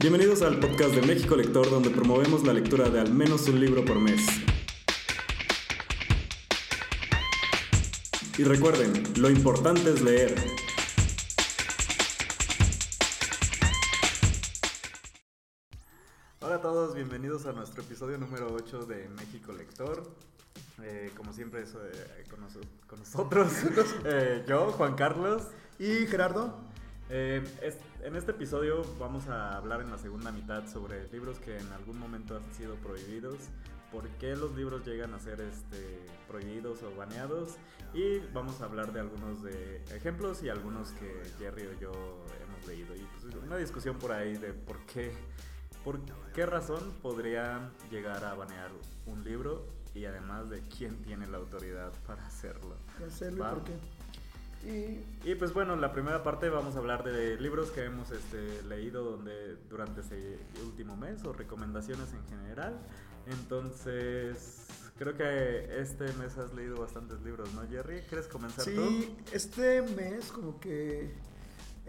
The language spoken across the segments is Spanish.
Bienvenidos al podcast de México Lector, donde promovemos la lectura de al menos un libro por mes. Y recuerden, lo importante es leer. Hola a todos, bienvenidos a nuestro episodio número 8 de México Lector. Eh, como siempre, eh, con nosotros, eh, yo, Juan Carlos. Y Gerardo, Eh, es- en este episodio vamos a hablar en la segunda mitad sobre libros que en algún momento han sido prohibidos, por qué los libros llegan a ser este, prohibidos o baneados y vamos a hablar de algunos de ejemplos y algunos que Jerry o yo hemos leído y pues, una discusión por ahí de por qué, por qué razón podría llegar a banear un libro y además de quién tiene la autoridad para hacerlo. hacerlo Va. por qué. Y Y pues bueno, la primera parte vamos a hablar de libros que hemos este, leído donde, durante ese último mes o recomendaciones en general. Entonces, creo que este mes has leído bastantes libros, ¿no, Jerry? ¿Quieres comenzar tú? sí, este mes como que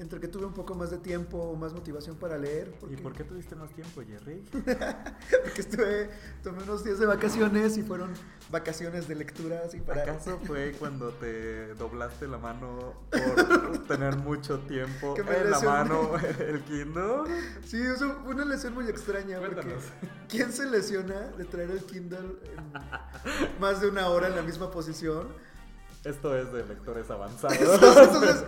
entre que tuve un poco más de tiempo, más motivación para leer, porque, ¿Y por qué tuviste más tiempo, Jerry? porque estuve, tomé unos días de vacaciones y fueron vacaciones de lectura así para... ¿Acaso fue cuando te doblaste la mano por tener mucho tiempo en la lesioné. mano el Kindle? Sí, eso fue una lesión muy extraña, porque. ¿quién se lesiona de traer el Kindle en más de una hora en la misma posición? Esto es de lectores avanzados. Entonces,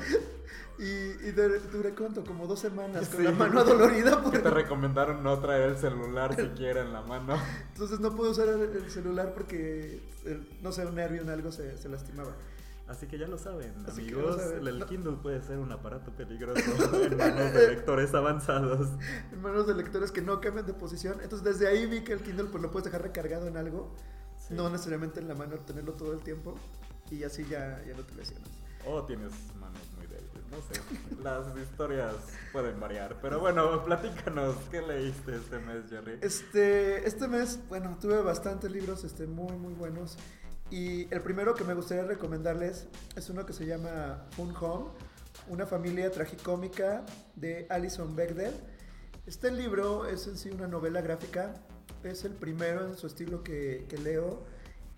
y, y de- duré cuánto, como dos semanas con Sí. la mano adolorida. por- Que te recomendaron no traer el celular siquiera en la mano. Entonces no puedo usar el, el celular porque, no sé, un nervio en algo se, se lastimaba. Así que ya lo saben, Así amigos. lo saben. El. Kindle puede ser un aparato peligroso en manos de lectores avanzados. En manos de lectores que no cambian de posición. Entonces desde ahí vi que el Kindle pues lo puedes dejar recargado en algo. Sí. No necesariamente en la mano, tenerlo todo el tiempo. Y así ya, ya no te lesionas. O tienes no sé. Las historias pueden variar. Pero bueno, platícanos, ¿qué leíste este mes, Jerry? Este, este mes, bueno, tuve bastantes libros este, muy, muy buenos. Y el primero que me gustaría recomendarles es uno que se llama Fun Home, una familia tragicómica de Alison Bechdel. Este libro es en sí una novela gráfica, es el primero en su estilo que, que leo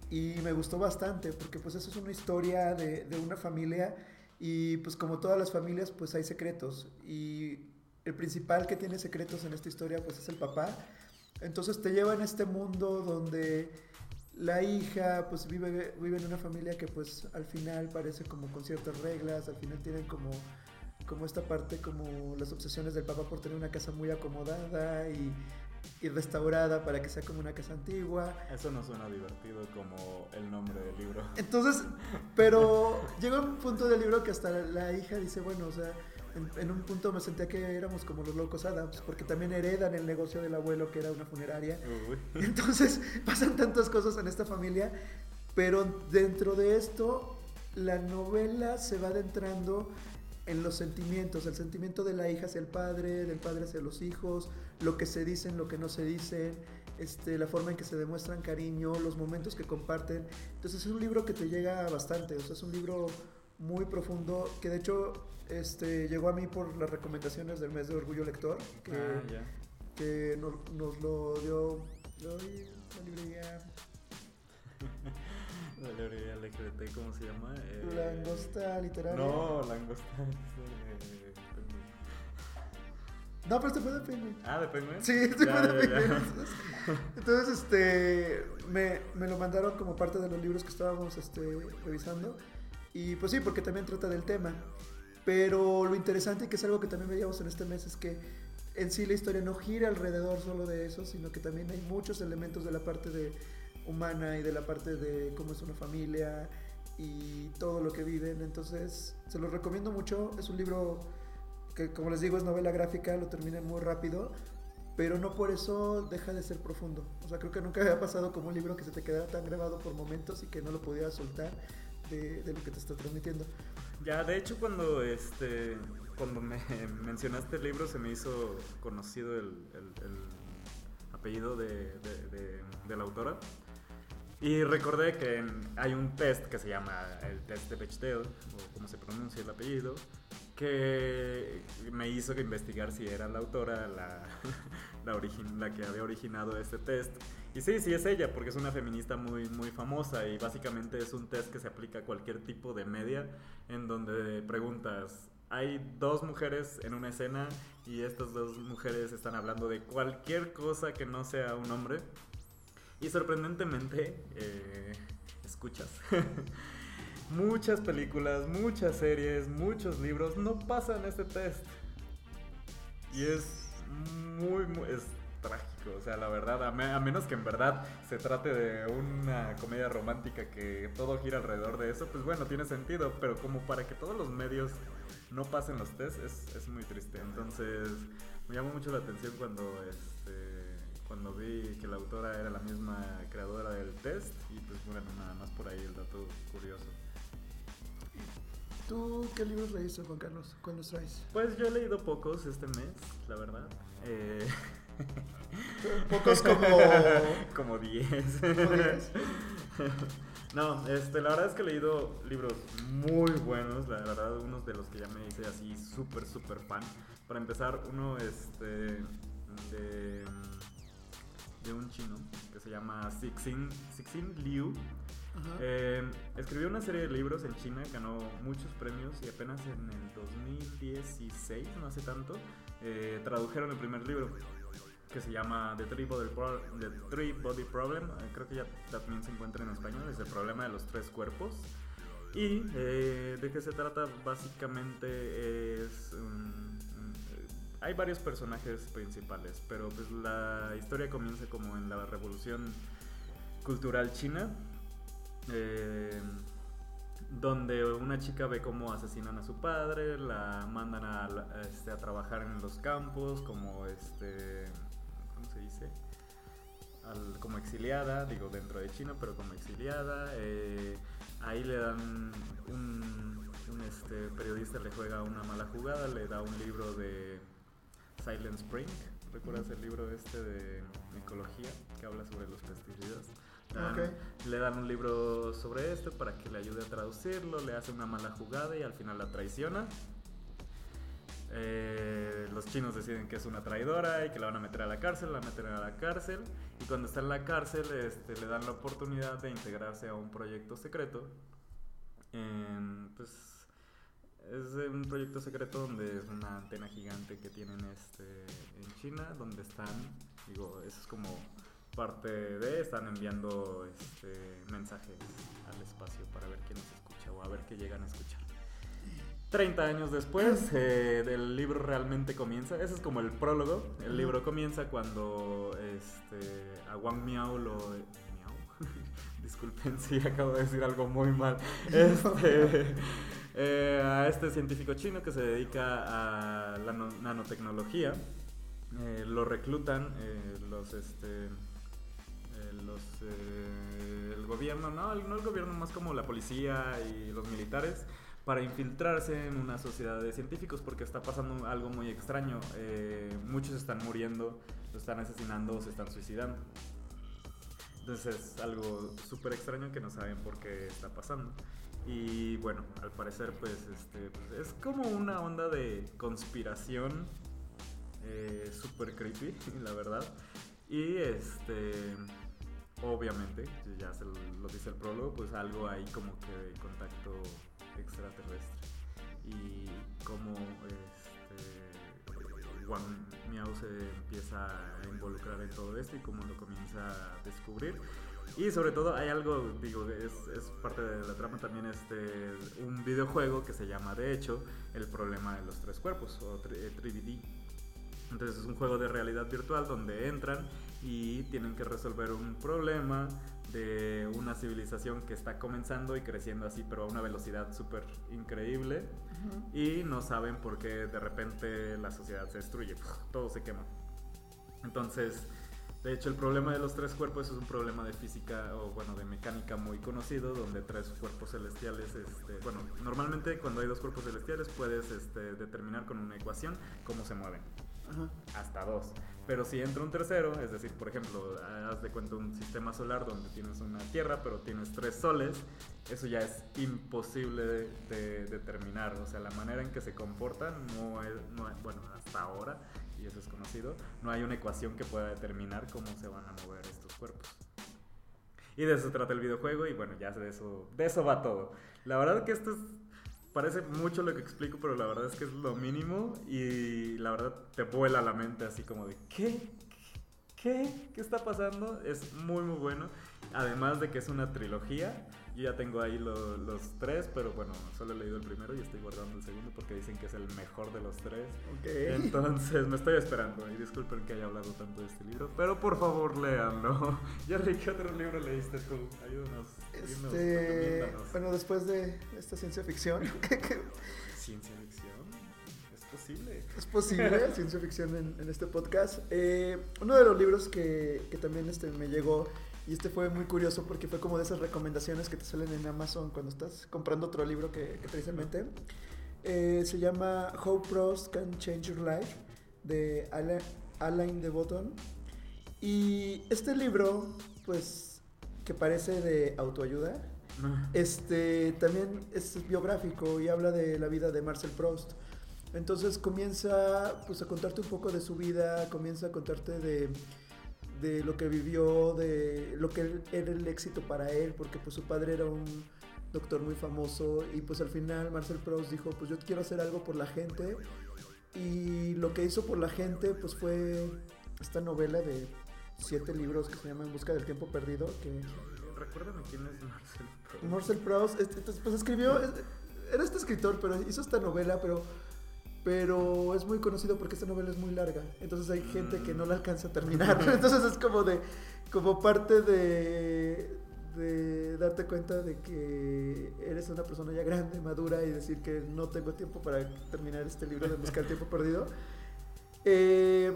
y me gustó bastante porque pues eso es una historia de, de una familia y pues como todas las familias pues hay secretos y el principal que tiene secretos en esta historia pues es el papá. Entonces te lleva en este mundo donde la hija pues vive, vive en una familia que pues al final parece como con ciertas reglas, al final tienen como, como esta parte como las obsesiones del papá por tener una casa muy acomodada y, y restaurada para que sea como una casa antigua. Eso no suena divertido como el nombre del libro. Entonces, pero llega un punto del libro que hasta la, hija dice, bueno, o sea, en, en un punto me sentía que éramos como los locos Adams, porque también heredan el negocio del abuelo que era una funeraria. Uy. Entonces pasan tantas cosas en esta familia, pero dentro de esto la novela se va adentrando en los sentimientos, el sentimiento de la hija hacia el padre, del padre hacia los hijos, lo que se dicen, lo que no se dicen, este, la forma en que se demuestran cariño, los momentos que comparten. Entonces es un libro que te llega bastante, o sea, es un libro muy profundo que de hecho este, llegó a mí por las recomendaciones del mes de Orgullo Lector, que, Ah, que nos, nos lo dio la librería ¿cómo se llama? Eh, Langosta Literaria. No, Langosta. es de- No, pero este fue de Penguin. Ah, de Penguin. Sí, este Ya, fue de ya. Penguin. Entonces, entonces, este, me, me lo mandaron como parte de los libros que estábamos este, revisando. Y pues sí, porque también trata del tema. Pero lo interesante y que es algo que también veíamos en este mes es que en sí la historia no gira alrededor solo de eso, sino que también hay muchos elementos de la parte de humana y de la parte de cómo es una familia y todo lo que viven. Entonces, se los recomiendo mucho. Es un libro que, como les digo, es novela gráfica, lo terminé muy rápido, pero no por eso deja de ser profundo. O sea, creo que nunca había pasado como un libro que se te quedara tan grabado por momentos y que no lo pudieras soltar de, de lo que te está transmitiendo. Ya, de hecho, cuando este cuando me mencionaste el libro, se me hizo conocido el, el- el apellido de, de- de- de la autora. Y recordé que hay un test que se llama el test de Bechdel, o como se pronuncia el apellido, que me hizo que investigar si era la autora la, la, la que había originado este test. Y sí, sí es ella, porque es una feminista muy, muy famosa y básicamente es un test que se aplica a cualquier tipo de media en donde preguntas, hay dos mujeres en una escena y estas dos mujeres están hablando de cualquier cosa que no sea un hombre. Y sorprendentemente, eh, escuchas. muchas películas, muchas series, muchos libros no pasan este test. Y es muy, muy es trágico. O sea, la verdad, a, menos que en verdad se trate de una comedia romántica que todo gira alrededor de eso, pues bueno, tiene sentido. Pero como para que todos los medios no pasen los tests es, es muy triste. Entonces me llamó mucho la atención cuando, este, cuando vi que la autora era la misma creadora del test y pues bueno, nada más por ahí el dato curioso. ¿Tú qué libros leíste, Juan Carlos? ¿Cuáles traes? Pues yo he leído pocos este mes, la verdad. Eh... Pocos como... como 10. No, este, la verdad es que he leído libros muy buenos, la verdad, unos de los que ya me hice así súper, súper fan. Para empezar, uno este, de, de un chino que se llama Sixin, Sixin Liu. Eh, escribió una serie de libros en China, ganó muchos premios y apenas en el 2016, no hace tanto, eh, tradujeron el primer libro que se llama The Three Body, The Three Body Problem, eh, creo que ya también se encuentra en español, es el problema de los tres cuerpos. Y eh, de qué se trata básicamente es... hay varios personajes principales, pero pues la historia comienza como en la revolución cultural china. Eh, donde una chica ve cómo asesinan a su padre, la mandan a, este, a trabajar en los campos como este se dice? como exiliada, digo dentro de China, pero como exiliada. Eh, ahí le dan un, este, periodista le juega una mala jugada, le da un libro de Silent Spring. ¿Recuerdas el libro este de ecología que habla sobre los pesticidas? Le dan un libro sobre esto para que le ayude a traducirlo, le hace una mala jugada y al final la traiciona. Eh, los chinos deciden que es una traidora y que la van a meter a la cárcel, la meten a la cárcel y cuando está en la cárcel este, le dan la oportunidad de integrarse a un proyecto secreto. pues es un proyecto secreto donde es una antena gigante que tienen este, en China, donde están, digo, eso es como parte de, están enviando este, mensajes al espacio para ver quién nos escucha o a ver qué llegan a escuchar. 30 años después, eh, el libro realmente comienza. Ese es como el prólogo. El libro comienza cuando este, a Wang Miao lo. ¿Miao? Disculpen si acabo de decir algo muy mal. Este, eh, a este científico chino que se dedica a la nanotecnología. Eh, lo reclutan los. Este, los el gobierno, no, no el gobierno, más como la policía y los militares para infiltrarse en una sociedad de científicos porque está pasando algo muy extraño. Eh, muchos están muriendo, lo están asesinando o se están suicidando. Entonces es algo súper extraño que no saben por qué está pasando. Y bueno, al parecer pues, este, es como una onda de conspiración eh, súper creepy, la verdad. Y este, obviamente, ya se lo dice el prólogo, pues algo ahí como que de contacto extraterrestre y cómo este, Wang Miao se empieza a involucrar en todo esto y cómo lo comienza a descubrir. Y sobre todo hay algo, digo, es, es, parte de la trama también este, un videojuego que se llama de hecho El problema de los tres cuerpos o 3D. Entonces es un juego de realidad virtual donde entran y tienen que resolver un problema de una civilización que está comenzando y creciendo así, pero a una velocidad súper increíble. Y no saben por qué de repente la sociedad se destruye, todo se quema. Entonces, de hecho, el problema de los tres cuerpos es un problema de física o, bueno, de mecánica muy conocido, donde tres cuerpos celestiales, este, bueno, normalmente cuando hay dos cuerpos celestiales puedes este, determinar con una ecuación cómo se mueven. hasta dos. Pero si entra un tercero, es decir, por ejemplo, haz de cuenta un sistema solar donde tienes una Tierra, pero tienes tres soles, eso ya es imposible de determinar. O sea, la manera en que se comportan no es, no bueno, hasta ahora, es conocido, no hay una ecuación que pueda determinar cómo se van a mover estos cuerpos. Y de eso trata el videojuego y bueno, ya de eso, de eso va todo. La verdad que esto es, parece mucho lo que explico, pero la verdad es que es lo mínimo y la verdad te vuela la mente así como de ¿qué? ¿Qué? ¿Qué está pasando? Es muy muy bueno. Además de que es una trilogía yo ya tengo ahí los tres, pero bueno, solo he leído el primero y estoy guardando el segundo porque dicen que es el mejor de los tres. Entonces me estoy esperando y disculpen que haya hablado tanto de este libro, pero por favor léanlo. Jerry, ¿qué otro libro leíste tú? Ayúdanos. Este, bueno, después de esta ciencia ficción. ¿Ciencia ficción? Es posible. Es posible, ciencia ficción en, este podcast. Eh, uno de los libros que, que también este, me llegó y este fue muy curioso porque fue como de esas recomendaciones que te salen en Amazon cuando estás comprando otro libro que, que traes en mente. Eh, se llama How Pros Can Change Your Life de Alain de Botton. Y este libro, pues, que parece de autoayuda, este también es biográfico y habla de la vida de Marcel Proust. Entonces comienza pues a contarte un poco de su vida, comienza a contarte de de lo que vivió, de lo que era el éxito para él, porque pues su padre era un doctor muy famoso y pues al final Marcel Proust dijo, pues yo quiero hacer algo por la gente y lo que hizo por la gente pues fue esta novela de siete libros que se llama En busca del tiempo perdido, que... Recuérdame quién es Marcel Proust. Marcel Proust, pues escribió, era este escritor, pero hizo esta novela, pero pero es muy conocido porque esta novela es muy larga, entonces hay gente que no la alcanza a terminar, entonces es como de, como parte de, de darte cuenta de que eres una persona ya grande, madura y decir que no tengo tiempo para terminar este libro de Buscar Tiempo Perdido. Eh,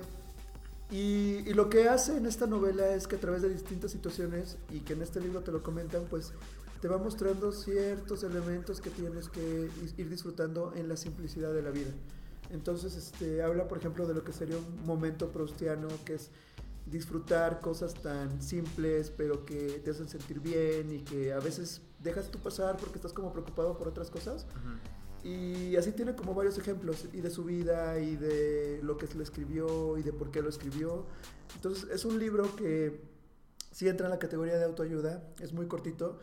y, y, lo que hace en esta novela es que a través de distintas situaciones, y que en este libro te lo comentan, pues te va mostrando ciertos elementos que tienes que ir disfrutando en la simplicidad de la vida. Entonces, este, habla, por ejemplo, de lo que sería un momento proustiano, que es disfrutar cosas tan simples, pero que te hacen sentir bien y que a veces dejas tú pasar porque estás como preocupado por otras cosas. Y así tiene como varios ejemplos, y de su vida, y de lo que le escribió, y de por qué lo escribió. Entonces, es un libro que sí entra en la categoría de autoayuda, es muy cortito,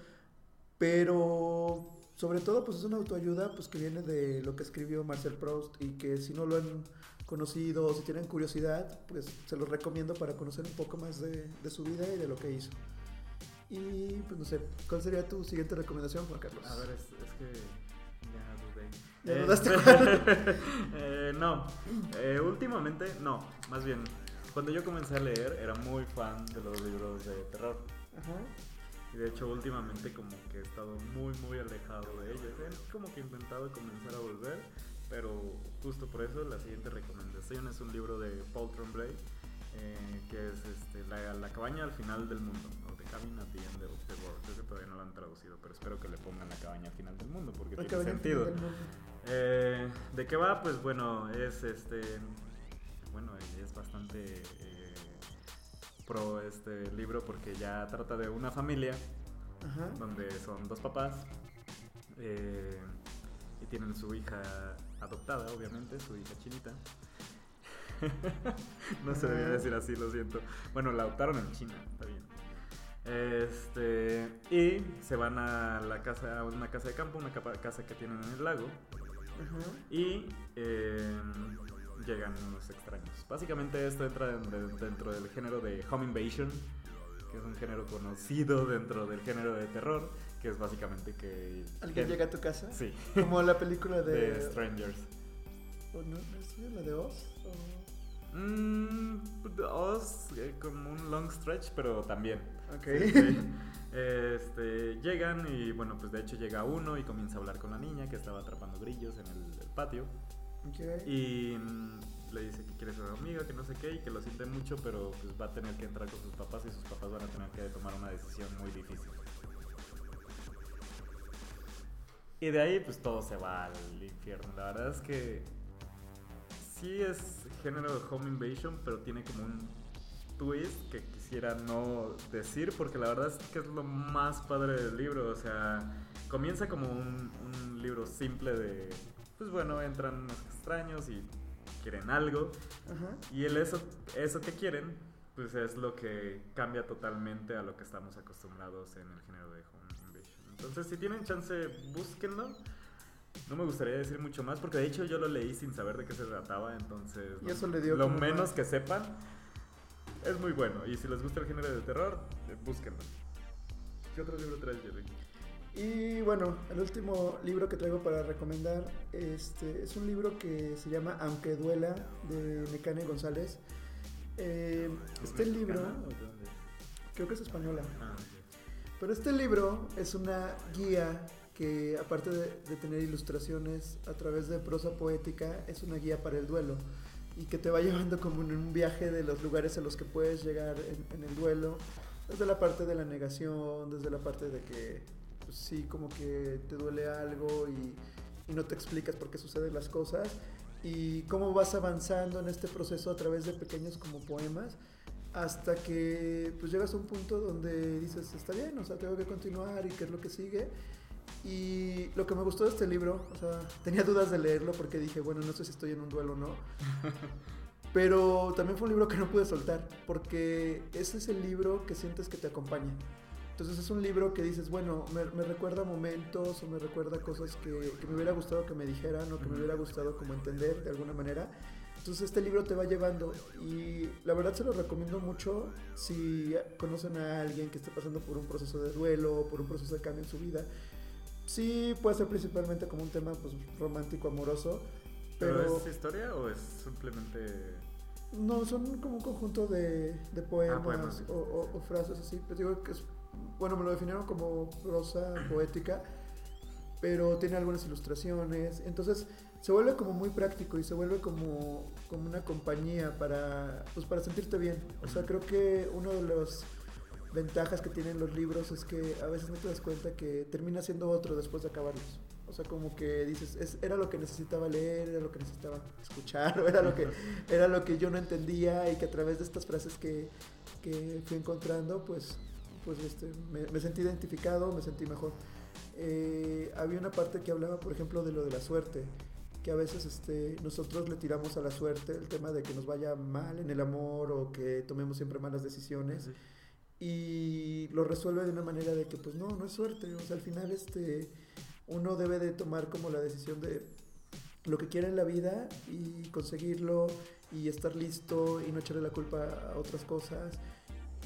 pero sobre todo pues es una autoayuda pues que viene de lo que escribió Marcel Proust y que si no lo han conocido o si tienen curiosidad pues se los recomiendo para conocer un poco más de, su vida y de lo que hizo. Y pues no sé, ¿cuál sería tu siguiente recomendación Juan Carlos? A ver, es, que ya dudé. ¿Ya dudaste eh, no, eh, últimamente no, más bien cuando yo comencé a leer era muy fan de los libros de terror. Ajá. Y de hecho últimamente como que he estado muy muy alejado de ellos. He como que he intentado comenzar a volver, pero justo por eso la siguiente recomendación es un libro de Paul Tremblay, eh, que es este, la, cabaña al final del mundo, o The Cabin at the End of the World. Ese todavía no lo han traducido, pero espero que le pongan la cabaña al final del mundo, porque tiene sentido. Eh, ¿De qué va? Pues bueno, es este... Bueno, es bastante... Eh, pro este libro porque ya trata de una familia donde son dos papás eh, y tienen su hija adoptada, obviamente, su hija chinita. no se debía decir así, lo siento. Bueno, la adoptaron en China, está bien. Este, y se van a la casa, a una casa de campo, una casa que tienen en el lago. Y eh, llegan unos extraños. Básicamente esto entra dentro del género de Home Invasion, que es un género conocido dentro del género de terror, que es básicamente que... ¿Alguien llega a tu casa? Sí. Como la película de... de Strangers. ¿O no? ¿Es la de Oz? Mmm... Oz, eh, como un long stretch, pero también. Ok. Este, llegan y bueno, pues de hecho llega uno y comienza a hablar con la niña que estaba atrapando grillos en el patio. Y mm, le dice que quiere ser amiga, que no sé qué, y que lo siente mucho, pero pues va a tener que entrar con sus papás y sus papás van a tener que tomar una decisión muy difícil. Y de ahí pues todo se va al infierno. La verdad es que sí es género de Home Invasion, pero tiene como un twist que quisiera no decir porque la verdad es que es lo más padre del libro. O sea, comienza como un, un libro simple de, pues bueno, entran unos extraños y quieren algo. Ajá. Y el eso, eso que quieren, pues es lo que cambia totalmente a lo que estamos acostumbrados en el género de Home Invasion. Entonces, si tienen chance, búsquenlo. No me gustaría decir mucho más porque de hecho yo lo leí sin saber de qué se trataba, entonces Y lo- eso le dio lo menos más- que sepan es muy bueno. Y si les gusta el género de terror, eh, búsquenlo. ¿Qué otro libro traes, Jerry? Y bueno, el último libro que traigo para recomendar este, es un libro que se llama Aunque Duela de Necane González. Eh, este ¿Es libro, creo que es española, Ah, pero este libro es una guía que aparte de, de tener ilustraciones a través de prosa poética, es una guía para el duelo. Y que te va llevando como en un viaje de los lugares a los que puedes llegar en, en el duelo, desde la parte de la negación, desde la parte de que pues, sí, como que te duele algo y, y no te explicas por qué suceden las cosas y cómo vas avanzando en este proceso a través de pequeños como poemas hasta que pues llegas a un punto donde dices, está bien, o sea, tengo que continuar y qué es lo que sigue. Y lo que me gustó de este libro, o sea, tenía dudas de leerlo porque dije, bueno, no sé si estoy en un duelo o no. Pero también fue un libro que no pude soltar, porque ese es el libro que sientes que te acompaña. Entonces es un libro que dices, bueno, me, me recuerda momentos o me recuerda cosas que, que me hubiera gustado que me dijeran o que me hubiera gustado como entender de alguna manera. Entonces este libro te va llevando y la verdad se lo recomiendo mucho si conocen a alguien que esté pasando por un proceso de duelo, por un proceso de cambio en su vida. Sí puede ser principalmente como un tema pues, romántico, amoroso, ¿Pero, pero, es historia o es simplemente.? no, son como un conjunto de, de poemas, Ah, poemas. O, o- o frases así. Pues digo que es, bueno, me lo definieron como prosa poética, pero tiene algunas ilustraciones. Entonces se vuelve como muy práctico y se vuelve como, como una compañía para, pues, para sentirte bien. O sea, creo que uno de los ventajas que tienen los libros es que a veces no te das cuenta que termina siendo otro después de acabarlos. O sea, como que dices, es, era lo que necesitaba leer, era lo que necesitaba escuchar, o era lo que, era lo que yo no entendía y que a través de estas frases que, que fui encontrando, pues, pues este, me, me sentí identificado, me sentí mejor. Eh, había una parte que hablaba, por ejemplo, de lo de la suerte, que a veces este, nosotros le tiramos a la suerte el tema de que nos vaya mal en el amor o que tomemos siempre malas decisiones y lo resuelve de una manera de que pues no, no es suerte, o sea, al final este uno debe de tomar como la decisión de lo que quiere en la vida y conseguirlo y estar listo y no echarle la culpa a otras cosas.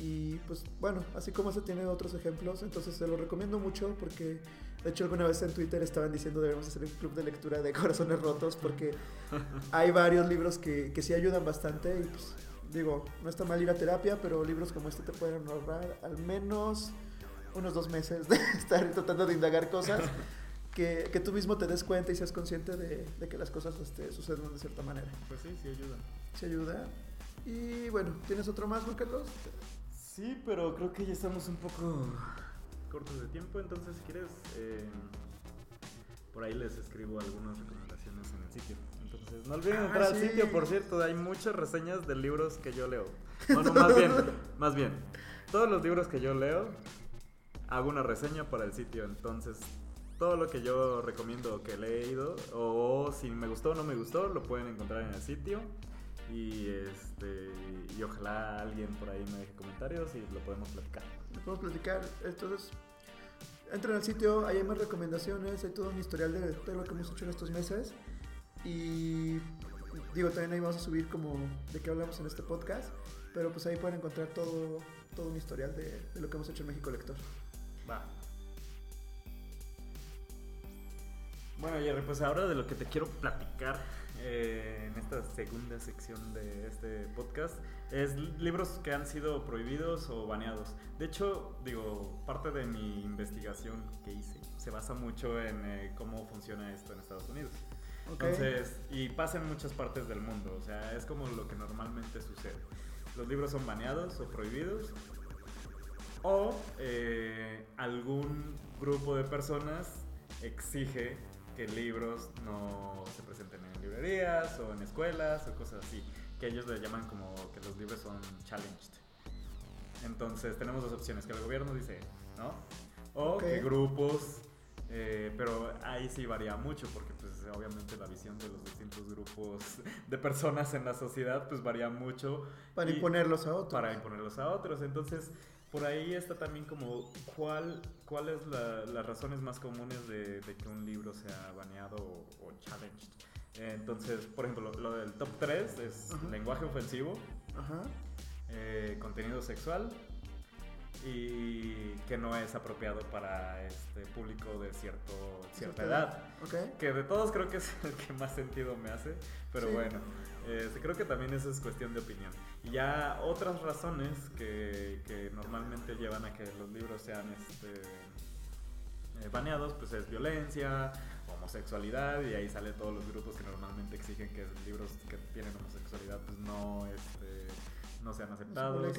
Y pues bueno, así como se tiene otros ejemplos, entonces se lo recomiendo mucho porque de hecho alguna vez en Twitter estaban diciendo debemos hacer un club de lectura de corazones rotos porque hay varios libros que, que sí ayudan bastante y pues digo, no está mal ir a terapia, pero libros como este te pueden ahorrar al menos unos dos meses de estar tratando de indagar cosas que, que tú mismo te des cuenta y seas consciente de, de que las cosas este, suceden de cierta manera. Pues sí, sí ayuda. Se ayuda. Y bueno, ¿tienes otro más, Juan Carlos? Sí, pero creo que ya estamos un poco cortos de tiempo, entonces si quieres, eh, por ahí les escribo algunas recomendaciones en el sitio. Entonces, no olviden Ah, entrar al sí. sitio, por cierto, hay muchas reseñas de libros que yo leo. Bueno, más bien, más bien, todos los libros que yo leo, hago una reseña para el sitio, entonces todo lo que yo recomiendo que he leído o si me gustó o no me gustó lo pueden encontrar en el sitio y este y ojalá alguien por ahí me deje comentarios y lo podemos platicar. Nos podemos platicar. Entonces, entren al sitio, ahí hay más recomendaciones, hay todo un historial de todo lo que hemos hecho en estos meses. Y digo, también ahí vamos a subir como de qué hablamos en este podcast. Pero pues ahí pueden encontrar todo, todo un historial de, de lo que hemos hecho en México Lector. Va. Bueno, Jerry, pues ahora de lo que te quiero platicar eh, en esta segunda sección de este podcast es libros que han sido prohibidos o baneados. De hecho, digo, parte de mi investigación que hice se basa mucho en eh, cómo funciona esto en Estados Unidos. ¿Ok? Entonces, y pasa en muchas partes del mundo, o sea, es como lo que normalmente sucede. Los libros son baneados o prohibidos, o eh, algún grupo de personas exige que libros no se presenten en librerías o en escuelas o cosas así. que ellos le llaman como que los libros son challenged. Entonces tenemos dos opciones, que el gobierno dice, ¿no? O Ok. que grupos, eh, pero ahí sí varía mucho porque pues obviamente la visión de los distintos grupos de personas en la sociedad pues varía mucho. Para imponerlos a otros. Para imponerlos a otros. Entonces por ahí está también como cuál, cuáles la, las razones más comunes de, de que un libro sea baneado o, o challenged. Eh, Entonces, por ejemplo, lo, lo del top 3 es Ajá. lenguaje ofensivo, Ajá. eh, contenido sexual y que no es apropiado para este público de cierto, cierta edad. Ok. Que de todos creo que es el que más sentido me hace, pero Sí. bueno, este, creo que también eso es cuestión de opinión. Y ya otras razones que, que normalmente llevan a que los libros sean este, eh, baneados, pues es violencia, homosexualidad, y ahí salen todos los grupos que normalmente exigen que libros que tienen homosexualidad pues no, este, no sean aceptados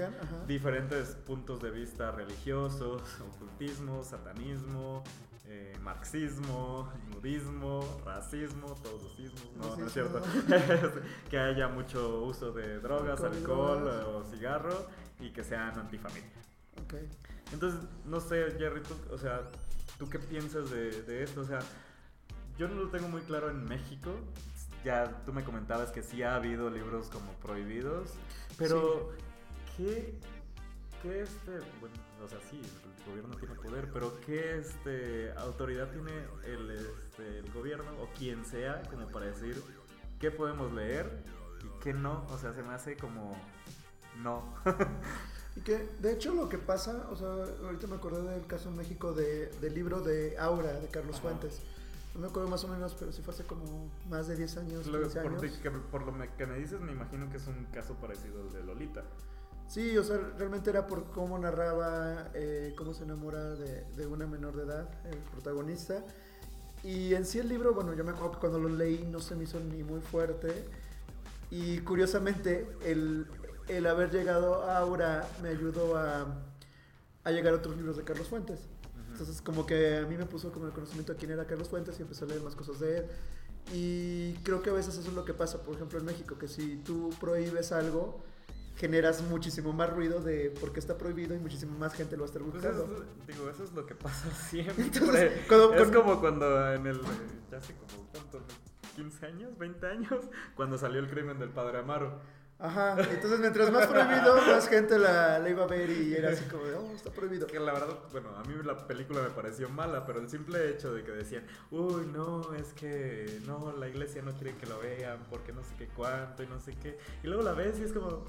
diferentes puntos de vista religiosos, ocultismo, satanismo, eh, marxismo, nudismo, racismo, todos los ismos, no, no es cierto, que haya mucho uso de drogas, Alcohol o cigarro y que sean antifamilia. Ok. Entonces, no sé, Jerry, tú, o sea, ¿tú qué piensas de, de esto? O sea, yo no lo tengo muy claro en México. Ya tú me comentabas que sí ha habido libros como prohibidos, pero ¿qué, qué este, bueno, o sea, sí, el gobierno tiene poder, pero qué este, autoridad tiene el, este, el gobierno o quien sea como para decir qué podemos leer y qué no? O sea, se me hace como no. Y que, de hecho, lo que pasa, o sea, ahorita me acordé del caso en México de, del libro de Aura, de Carlos Ajá. Fuentes. No me acuerdo más o menos, pero sí fue hace como más de 10 años, Lo- 15 por, años. de- que- por lo que me dices, me imagino que es un caso parecido al de Lolita. Sí, o sea, realmente era por cómo narraba, eh, cómo se enamora de, de una menor de edad, el protagonista. Y en sí el libro, bueno, yo me acuerdo que cuando lo leí no se me hizo ni muy fuerte. Y curiosamente, el, el haber llegado a Aura me ayudó a, a llegar a otros libros de Carlos Fuentes. Entonces como que a mí me puso como el conocimiento de quién era Carlos Fuentes y empecé a leer más cosas de él. Y creo que a veces eso es lo que pasa, por ejemplo, en México, que si tú prohíbes algo, generas muchísimo más ruido de por qué está prohibido y muchísima más gente lo va a estar Pues buscando. eso, es- digo, eso es lo que pasa siempre. Entonces, cuando- es cuando- como cuando en el. Ya hace como, ¿cuánto? ¿15 años? ¿20 años? Cuando salió el crimen del padre Amaro. Ajá, entonces mientras más prohibido, más gente la, la iba a ver y era así como de, oh, está prohibido. Que la verdad, bueno, a mí la película me pareció mala, pero el simple hecho de que decían, uy, no, es que no, la iglesia no quiere que lo vean porque no sé qué cuánto y no sé qué. Y luego la ves y es como,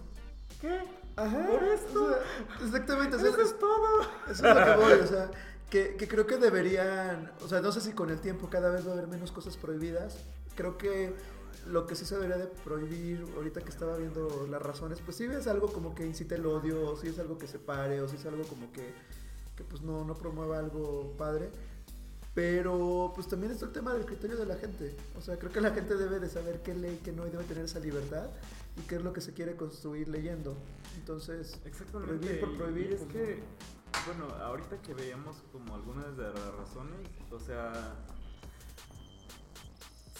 ¿qué? Ajá, ¿Por esto? o sea, exactamente, o sea, Eso es todo. Eso es lo que voy, o sea, que, que creo que deberían, o sea, no sé si con el tiempo cada vez va a haber menos cosas prohibidas. Creo que lo que sí se debería de prohibir, ahorita que estaba viendo las razones, pues sí es algo como que incite el odio, o sí es algo que separe, o sí es algo como que, que pues no, no promueva algo padre. Pero pues también está el tema del criterio de la gente. O sea, creo que la gente debe de saber qué lee, qué no, y debe tener esa libertad y qué es lo que se quiere construir leyendo. Entonces. Prohibir por prohibir, Y es que, bueno, ahorita que veíamos como algunas de las razones, o sea.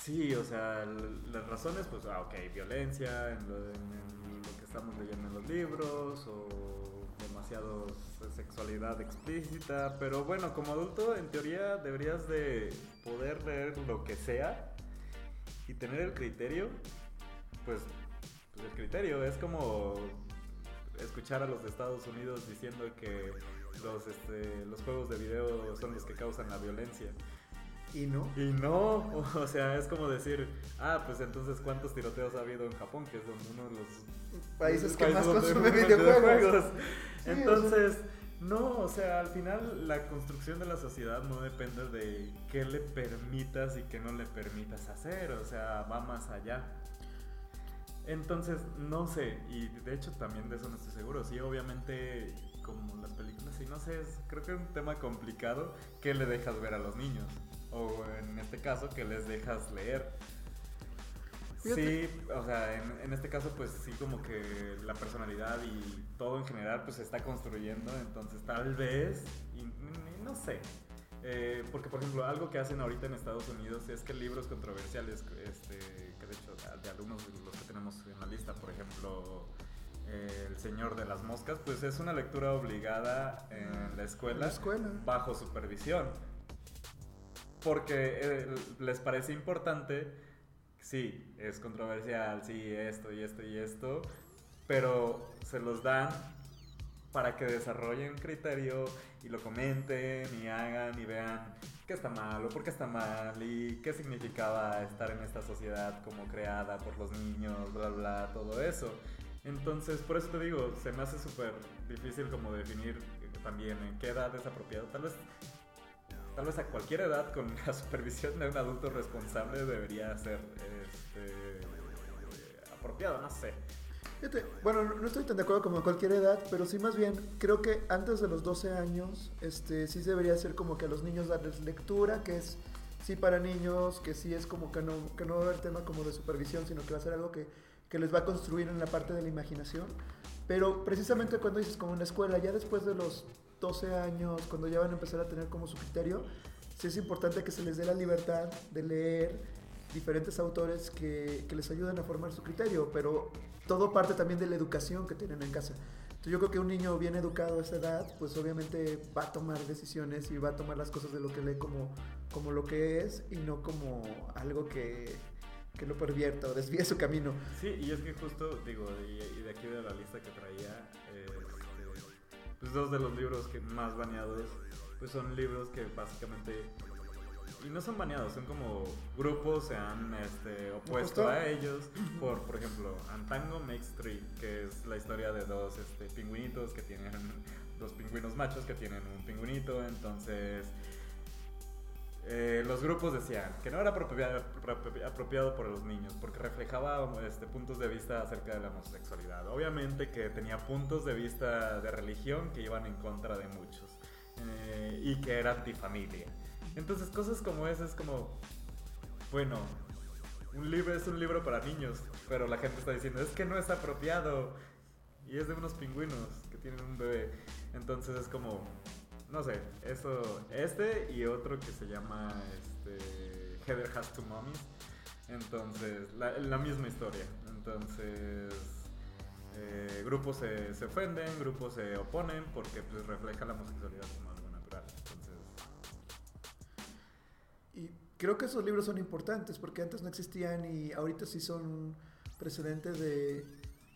Sí, o sea, las razones, pues, ah, ok, violencia en lo, en- lo que estamos leyendo en los libros, o demasiado se- sexualidad explícita, pero bueno, como adulto, en teoría deberías de poder leer lo que sea y tener el criterio, pues, pues el criterio es como escuchar a los de Estados Unidos diciendo que los, este, los juegos de video son los que causan la violencia. Y no. Y no, o sea, es como decir, ah, pues entonces cuántos tiroteos ha habido en Japón, que es donde uno de los Países que países más consumen más videojuegos. Sí, Entonces, no, o sea, al final la construcción de la sociedad no depende de qué le permitas y qué no le permitas hacer, o sea, va más allá. Entonces, no sé, y de hecho también de eso no estoy seguro. Sí, obviamente, como las películas, y no sé, es- creo que es un tema complicado que le dejas ver a los niños. O en este caso, que les dejas leer. Sí, o sea, en, en este caso, pues sí, como que la personalidad y todo en general, pues se está construyendo. Entonces, tal vez, y, y no sé, Eh, porque, por ejemplo, algo que hacen ahorita en Estados Unidos es que libros controversiales, este, que de hecho de algunos de los que tenemos en la lista, por ejemplo, eh, El Señor de las Moscas, pues es una lectura obligada en la escuela, la escuela. bajo supervisión. Porque eh, les parece importante, sí, es controversial, sí, esto y esto y esto, pero se los dan para que desarrollen criterio y lo comenten y hagan y vean qué está mal o por qué está mal y qué significaba estar en esta sociedad como creada por los niños, bla, bla, todo eso. Entonces, por eso te digo, se me hace súper difícil como definir también en qué edad es apropiado. Tal vez, tal vez a cualquier edad con la supervisión de un adulto responsable debería ser este, apropiado, no sé. Bueno, no estoy tan de acuerdo como a cualquier edad, pero sí más bien creo que antes de los 12 años, este, sí debería ser como que a los niños darles lectura, que es sí para niños, que sí es como que no, que no va a haber tema como de supervisión, sino que va a ser algo que, que les va a construir en la parte de la imaginación. Pero precisamente cuando dices como en la escuela, ya después de los 12 años, cuando ya van a empezar a tener como su criterio, sí es importante que se les dé la libertad de leer diferentes autores que, que les ayuden a formar su criterio, pero todo parte también de la educación que tienen en casa. Entonces yo creo que un niño bien educado a esa edad, pues obviamente va a tomar decisiones y va a tomar las cosas de lo que lee como, como lo que es y no como algo que, que lo pervierta o desvíe su camino. Sí, y es que justo, digo, y, y de aquí de la lista que traía, pues dos de los libros que más baneados, pues son libros que básicamente, y no son baneados, son como grupos se han este, opuesto a ellos, por, por ejemplo, Antango Makes Three, que es la historia de dos este, pingüinitos que tienen, dos pingüinos machos que tienen un pingüinito, entonces... Eh, los grupos decían que no era apropiado, apropiado por los niños porque reflejaba este, puntos de vista acerca de la homosexualidad. Obviamente que tenía puntos de vista de religión que iban en contra de muchos eh, y que era antifamilia. Entonces cosas como esas es como, bueno, un libro es un libro para niños, pero la gente está diciendo es que no es apropiado y es de unos pingüinos que tienen un bebé. Entonces es como, no sé, eso, este y otro que se llama este, Heather Has Two Mommies. Entonces, la, misma historia. Entonces, eh, grupos se, se ofenden, grupos se oponen porque pues, refleja la homosexualidad como algo natural. Entonces, Y creo que esos libros son importantes porque antes no existían y ahorita sí son un precedente de,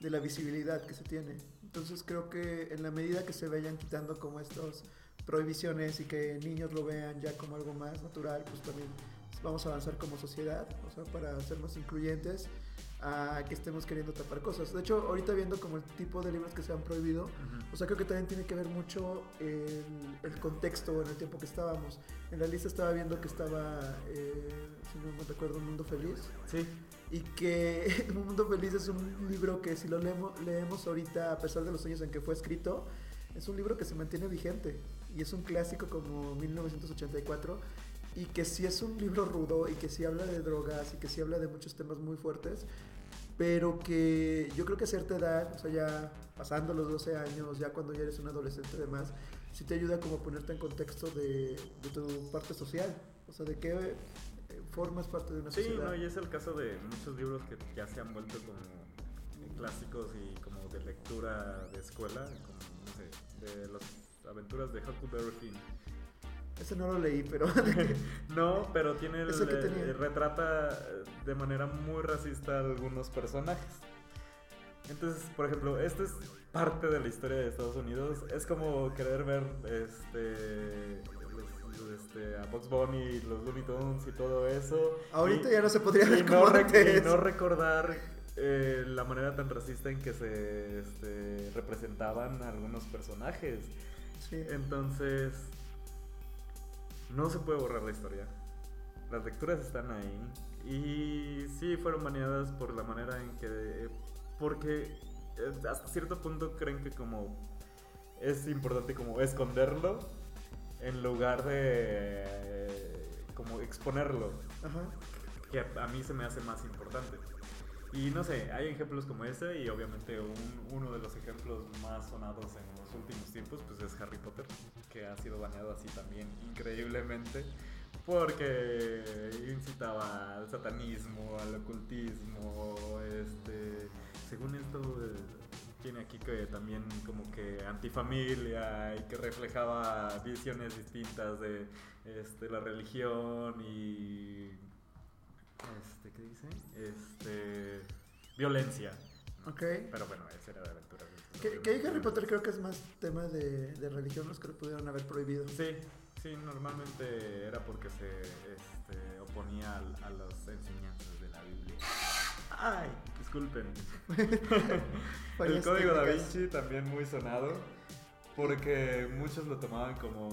de la visibilidad que se tiene. Entonces creo que en la medida que se vayan quitando como estas prohibiciones y que niños lo vean ya como algo más natural, pues también vamos a avanzar como sociedad, o sea, para ser más incluyentes a que estemos queriendo tapar cosas. De hecho, ahorita viendo como el tipo de libros que se han prohibido, o sea, creo que también tiene que ver mucho el, el contexto en el tiempo que estábamos. En la lista estaba viendo que estaba, eh, si no me recuerdo, Un Mundo Feliz. sí, Y que Un Mundo Feliz es un libro que si lo leemos, leemos ahorita, a pesar de los años en que fue escrito, es un libro que se mantiene vigente. Y es un clásico como 1984. Y que sí es un libro rudo y que sí habla de drogas y que sí habla de muchos temas muy fuertes. Pero que yo creo que a cierta edad, o sea, ya pasando los 12 años, ya cuando ya eres un adolescente y demás, sí te ayuda como a ponerte en contexto de, de tu parte social. O sea, de qué eh, formas parte de una Sí, sociedad. no, y es el caso de muchos libros que ya se han vuelto como clásicos y como de lectura de escuela, como, no sé, de las aventuras de Huckleberry Finn. Ese no lo leí, pero No, pero tiene el, ¿Ese qué tenía? eh, retrata eh, de manera muy racista a algunos personajes. Entonces, por ejemplo, esto es parte de la historia de Estados Unidos. Es como querer ver este, este, a Box Bunny, los Looney Tunes y todo eso. ahorita Y- ya no se podría ver no, rec- no recordar eh, la manera tan racista en que se este, representaban algunos personajes. Sí. Entonces, no se puede borrar la historia. Las lecturas están ahí. Y sí, fueron baneadas por la manera en que... Porque eh, hasta cierto punto creen que como es importante como esconderlo en lugar de eh, como exponerlo Ajá. que a mí se me hace más importante. Y no sé, hay ejemplos como este y obviamente uno de los ejemplos más sonados en los últimos tiempos pues es Harry Potter, que ha sido baneado así también increíblemente porque incitaba al satanismo, al ocultismo, este, según esto tiene aquí que también como que antifamilia y que reflejaba visiones distintas de este, la religión y este, ¿qué dice? Este, violencia. Ok. Pero bueno, ese era de aventuras. Que, que Harry Potter creo que es más tema de, de religión, los que lo pudieron haber prohibido. Sí, sí, normalmente era porque se este, oponía a, a las enseñanzas de la Biblia. Ay, disculpen. El código da Vinci también muy sonado porque muchos lo tomaban como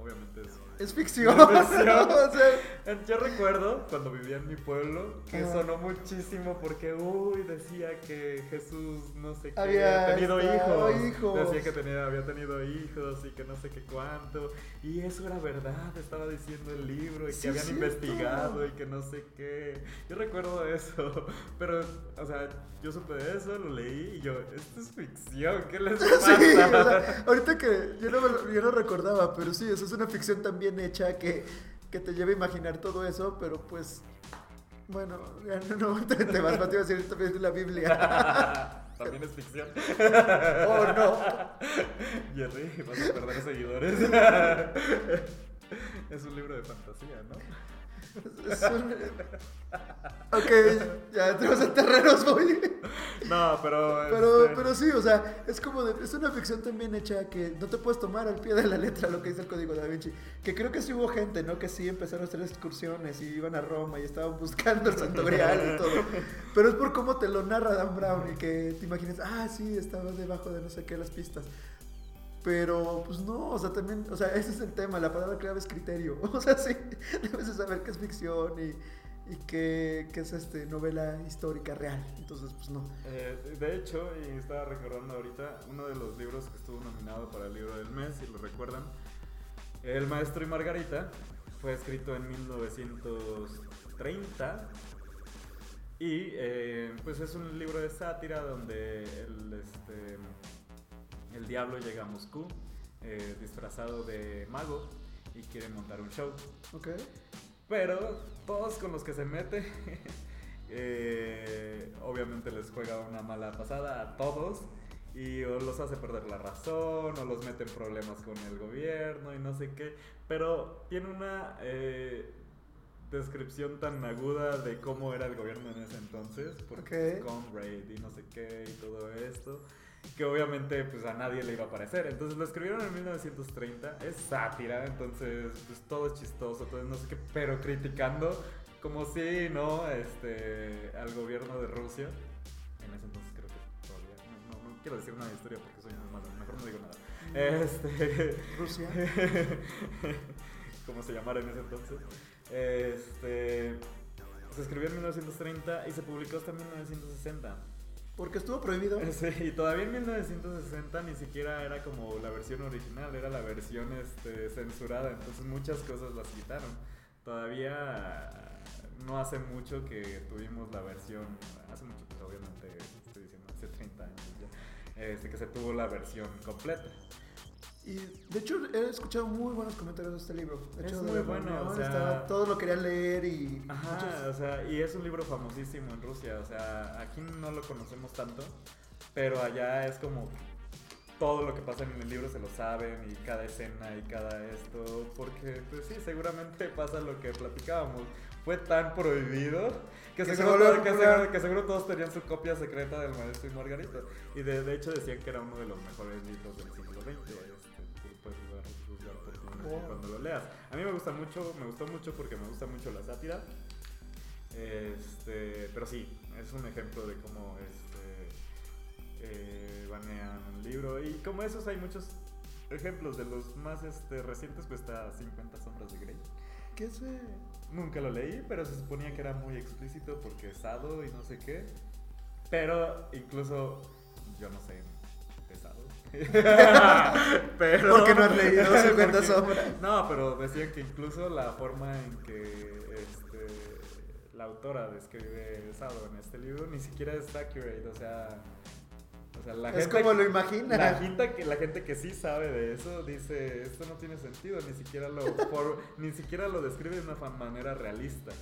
obviamente es es ficción. o sea, yo recuerdo cuando vivía en mi pueblo que sonó muchísimo porque, uy, decía que Jesús no sé qué había tenido hijos, Decía que tenía, había tenido hijos y que no sé qué cuánto. Y eso era verdad, estaba diciendo el libro y que habían investigado y que no sé qué. Yo recuerdo eso, pero, o sea, yo supe de eso, lo leí y yo, esto es ficción, ¿qué les pasa? Sí, o sea, ahorita que yo no, yo no recordaba, pero sí, eso es una ficción también hecha que, que te lleve a imaginar todo eso, pero pues, bueno, ya no, te, te vas a decir también la Biblia. También es ficción. Oh, no. Jerry, vas a perder seguidores. es un libro de fantasía, ¿no? Ok, ya entramos en terrenos muy... No, pero... Pero, este... pero sí, o sea, es como de, es una ficción también hecha que no te puedes tomar al pie de la letra lo que dice el código da Vinci. Que creo que sí hubo gente, ¿no? Que sí empezaron a hacer excursiones y iban a Roma y estaban buscando el Santo Grial y todo. Pero es por cómo te lo narra Dan Brown y que te imaginas, ah, sí, estaba debajo de no sé qué las pistas. Pero, pues no, o sea, también, o sea, ese es el tema, la palabra clave es criterio. O sea, sí, debes de saber qué es ficción y, y qué, qué, es este, novela histórica real. Entonces, pues no. Eh, de hecho, y estaba recordando ahorita, uno de los libros que estuvo nominado para el libro del mes, si lo recuerdan, El Maestro y Margarita, fue escrito en 1930. Y eh, pues es un libro de sátira donde el, este, el diablo llega a Moscú eh, disfrazado de mago y quiere montar un show. Ok. Pero todos con los que se mete, eh, obviamente les juega una mala pasada a todos y o los hace perder la razón o los mete en problemas con el gobierno y no sé qué. Pero tiene una eh, descripción tan aguda de cómo era el gobierno en ese entonces, porque con raid y no sé qué y todo esto que obviamente pues a nadie le iba a parecer. Entonces lo escribieron en 1930, es sátira, entonces pues todo es chistoso, todo no sé qué, pero criticando como si, ¿no? Este, al gobierno de Rusia. En ese entonces creo que todavía, no, no, quiero decir una historia porque soy muy malo, mejor no digo nada. Mm. Este, Rusia. como se llamara en ese entonces. Este, se escribió en 1930 y se publicó hasta 1960. Porque estuvo prohibido. Sí, y todavía en 1960 ni siquiera era como la versión original, era la versión este, censurada, entonces muchas cosas las quitaron. Todavía no hace mucho que tuvimos la versión, hace mucho, obviamente estoy diciendo, hace 30 años ya, este, que se tuvo la versión completa. Y de hecho he escuchado muy buenos comentarios de este libro. De hecho, es muy bueno. O sea, todo lo quería leer y. Ajá, o sea, y es un libro famosísimo en Rusia. O sea, aquí no lo conocemos tanto, pero allá es como todo lo que pasa en el libro se lo saben y cada escena y cada esto. Porque, pues sí, seguramente pasa lo que platicábamos. Fue tan prohibido que, seguro, que, seguro, todos tenían su copia secreta del Maestro y Margarita. Y de, de hecho decían que era uno de los mejores libros del siglo XX cuando lo leas. A mí me gusta mucho, me gustó mucho porque me gusta mucho la sátira. Este, pero sí, es un ejemplo de cómo este, eh, banean un libro. Y como esos hay muchos ejemplos de los más este, recientes, pues está 50 sombras de Grey. ¿Qué sé? Nunca lo leí, pero se suponía que era muy explícito porque es sado y no sé qué. Pero incluso, yo no sé, pero, porque no has leído 50 sombras. No, pero decían que incluso la forma en que este, la autora describe Sado en este libro ni siquiera es accurate, o sea, o sea la es gente como lo imagina. la gente que la gente que sí sabe de eso dice esto no tiene sentido, ni siquiera lo por- ni siquiera lo describe de una manera realista.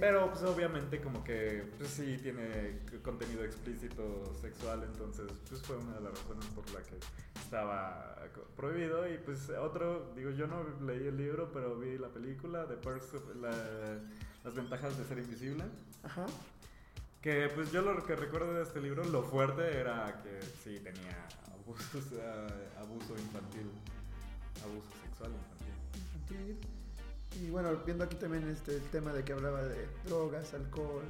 Pero pues obviamente como que pues sí tiene contenido explícito sexual, entonces pues fue una de las razones por la que estaba prohibido y pues otro, digo yo no leí el libro, pero vi la película de Perks of- la- las ventajas de ser invisible, Ajá. que pues yo lo que recuerdo de este libro, lo fuerte era que sí tenía abusos, abuso infantil, abuso sexual infantil. Infantil. Y bueno, viendo aquí también este, el tema de que hablaba de drogas, alcohol.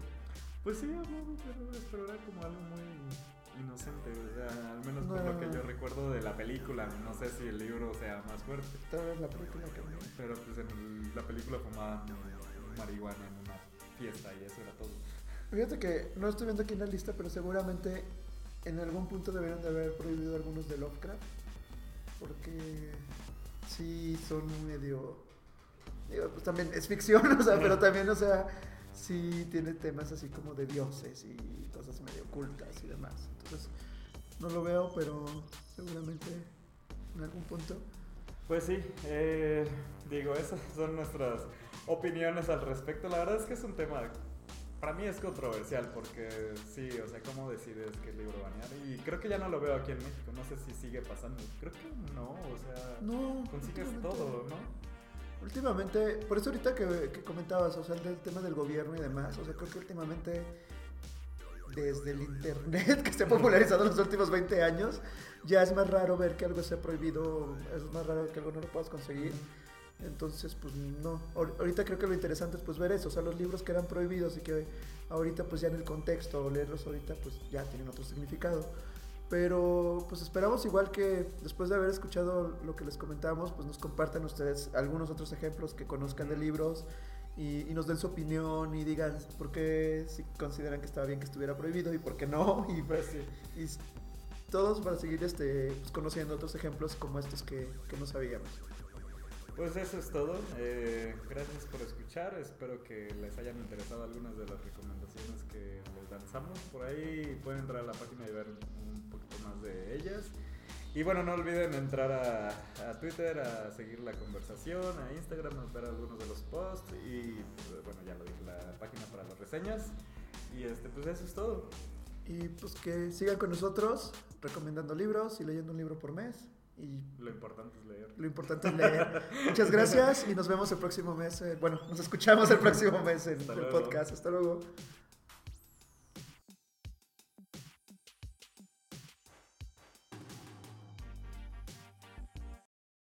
Pues sí, hablaba, pero, pero era como algo muy inocente, o sea, al menos por lo que yo recuerdo de la película. No sé si el libro sea más fuerte, Tal vez la película que pero pues en la película fumaban marihuana en una fiesta y eso era todo. Fíjate que no estoy viendo aquí en la lista, pero seguramente en algún punto deberían de haber prohibido algunos de Lovecraft. Porque sí son medio. Digo, pues también es ficción, o sea, pero también, o sea, sí tiene temas así como de dioses y cosas medio ocultas y demás. Entonces, no lo veo, pero seguramente en algún punto. Pues sí, eh, digo, esas son nuestras opiniones al respecto. La verdad es que es un tema, para mí es controversial porque sí, o sea, ¿cómo decides qué libro banear? Y creo que ya no lo veo aquí en México, no sé si sigue pasando. Creo que no, o sea, No, consigues todo, ¿no? Últimamente, por eso ahorita que, comentabas, o sea, el del tema del gobierno y demás, o sea, creo que últimamente, desde el internet que se ha popularizado en los últimos 20 años, ya es más raro ver que algo esté prohibido, es más raro que algo no lo puedas conseguir. Entonces, pues no. Ahor- Ahorita creo que lo interesante es pues ver eso, o sea, los libros que eran prohibidos y que ahorita pues ya en el contexto, o leerlos ahorita pues ya tienen otro significado. Pero pues esperamos igual que después de haber escuchado lo que les comentamos, pues nos compartan ustedes algunos otros ejemplos que conozcan de libros y, y nos den su opinión y digan por qué si consideran que estaba bien que estuviera prohibido y por qué no. Y, Pues y todos para seguir este, pues, conociendo otros ejemplos como estos que, que no sabíamos. Pues eso es todo. Eh, gracias por escuchar. Espero que les hayan interesado algunas de las recomendaciones que les lanzamos. Por ahí pueden entrar a la página y ver un poquito más de ellas. Y bueno, no olviden entrar a, a Twitter, a seguir la conversación, a Instagram, a ver algunos de los posts. Y pues, bueno, ya lo dije, la página para las reseñas. Y este, pues eso es todo. Y pues que sigan con nosotros recomendando libros y leyendo un libro por mes. Y Lo importante es leer. lo importante es leer. Muchas gracias y nos vemos el próximo mes. eh, bueno, nos escuchamos el próximo mes en Hasta el luego. podcast. Hasta luego.